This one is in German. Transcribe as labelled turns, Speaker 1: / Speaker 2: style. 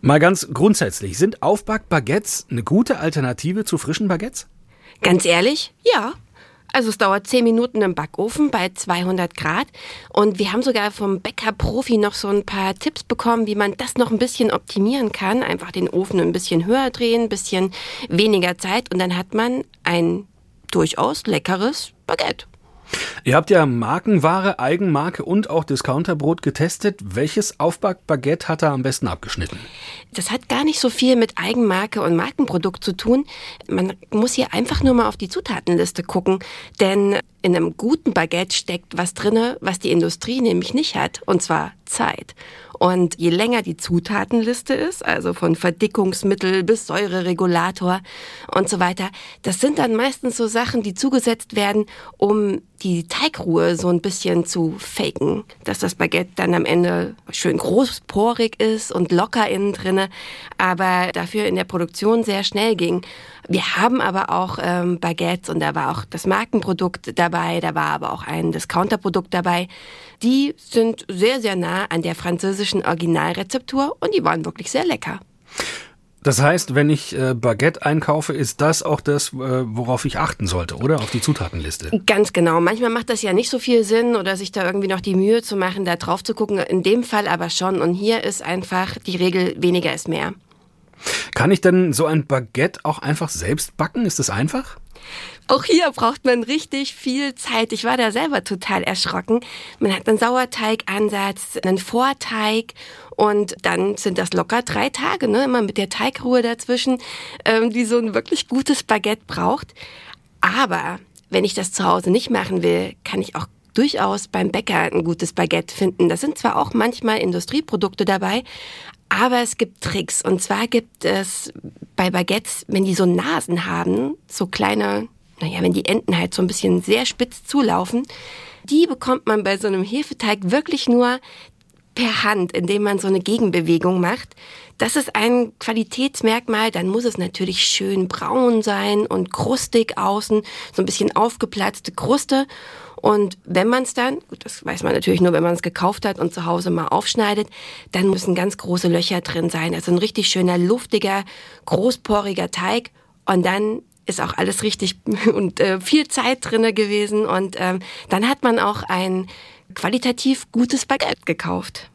Speaker 1: Mal ganz grundsätzlich, sind Aufbackbaguettes eine gute Alternative zu frischen Baguettes?
Speaker 2: Ganz ehrlich, ja. Also es dauert 10 Minuten im Backofen bei 200 Grad und wir haben sogar vom Bäcker-Profi noch so ein paar Tipps bekommen, wie man das noch ein bisschen optimieren kann. Einfach den Ofen ein bisschen höher drehen, ein bisschen weniger Zeit und dann hat man ein durchaus leckeres Baguette.
Speaker 1: Ihr habt ja Markenware, Eigenmarke und auch Discounterbrot getestet. Welches Aufbackbaguette hat da am besten abgeschnitten?
Speaker 2: Das hat gar nicht so viel mit Eigenmarke und Markenprodukt zu tun. Man muss hier einfach nur mal auf die Zutatenliste gucken, denn in einem guten Baguette steckt was drinne, was die Industrie nämlich nicht hat, und zwar Zeit. Und je länger die Zutatenliste ist, also von Verdickungsmittel bis Säureregulator und so weiter, das sind dann meistens so Sachen, die zugesetzt werden, um die Teigruhe so ein bisschen zu faken, dass das Baguette dann am Ende schön großporig ist und locker innen drinne, aber dafür in der Produktion sehr schnell ging. Wir haben aber auch ähm, Baguettes und da war auch das Markenprodukt dabei, da war aber auch ein Discounterprodukt dabei. Die sind sehr, sehr nah an der französischen Originalrezeptur und die waren wirklich sehr lecker.
Speaker 1: Das heißt, wenn ich äh, Baguette einkaufe, ist das auch das, äh, worauf ich achten sollte, oder? Auf die Zutatenliste.
Speaker 2: Ganz genau. Manchmal macht das ja nicht so viel Sinn oder sich da irgendwie noch die Mühe zu machen, da drauf zu gucken. In dem Fall aber schon. Und hier ist einfach die Regel, weniger ist mehr.
Speaker 1: Kann ich denn so ein Baguette auch einfach selbst backen? Ist das einfach?
Speaker 2: Auch hier braucht man richtig viel Zeit. Ich war da selber total erschrocken. Man hat einen Sauerteigansatz, einen Vorteig und dann sind das locker drei Tage, ne? immer mit der Teigruhe dazwischen, ähm, die so ein wirklich gutes Baguette braucht. Aber wenn ich das zu Hause nicht machen will, kann ich auch durchaus beim Bäcker ein gutes Baguette finden. Das sind zwar auch manchmal Industrieprodukte dabei, aber es gibt Tricks. Und zwar gibt es bei Baguettes, wenn die so Nasen haben, so kleine, naja, wenn die Enden halt so ein bisschen sehr spitz zulaufen, die bekommt man bei so einem Hefeteig wirklich nur per Hand, indem man so eine Gegenbewegung macht. Das ist ein Qualitätsmerkmal. Dann muss es natürlich schön braun sein und krustig außen, so ein bisschen aufgeplatzte Kruste. Und wenn man es dann, gut, das weiß man natürlich nur, wenn man es gekauft hat und zu Hause mal aufschneidet, dann müssen ganz große Löcher drin sein. Also ein richtig schöner, luftiger, großporiger Teig. Und dann ist auch alles richtig und äh, viel Zeit drinne gewesen. Und ähm, dann hat man auch ein qualitativ gutes Baguette gekauft.